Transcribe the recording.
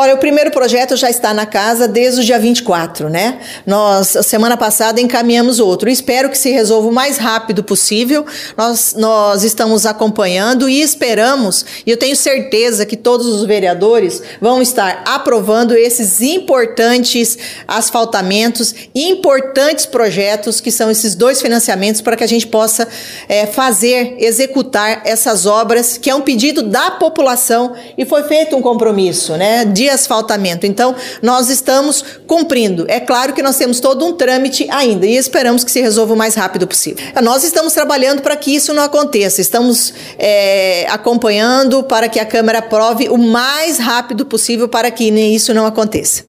Olha, o primeiro projeto já está na casa desde o dia 24, né? Nós, semana passada, encaminhamos outro. Espero que se resolva o mais rápido possível. Nós, nós estamos acompanhando e esperamos, e eu tenho certeza que todos os vereadores vão estar aprovando esses importantes asfaltamentos, importantes projetos, que são esses dois financiamentos, para que a gente possa é, fazer, executar essas obras, que é um pedido da população e foi feito um compromisso, né? De asfaltamento. Então, nós estamos cumprindo. É claro que nós temos todo um trâmite ainda e esperamos que se resolva o mais rápido possível. Nós estamos trabalhando para que isso não aconteça. Estamos é, acompanhando para que a Câmara aprove o mais rápido possível para que isso não aconteça.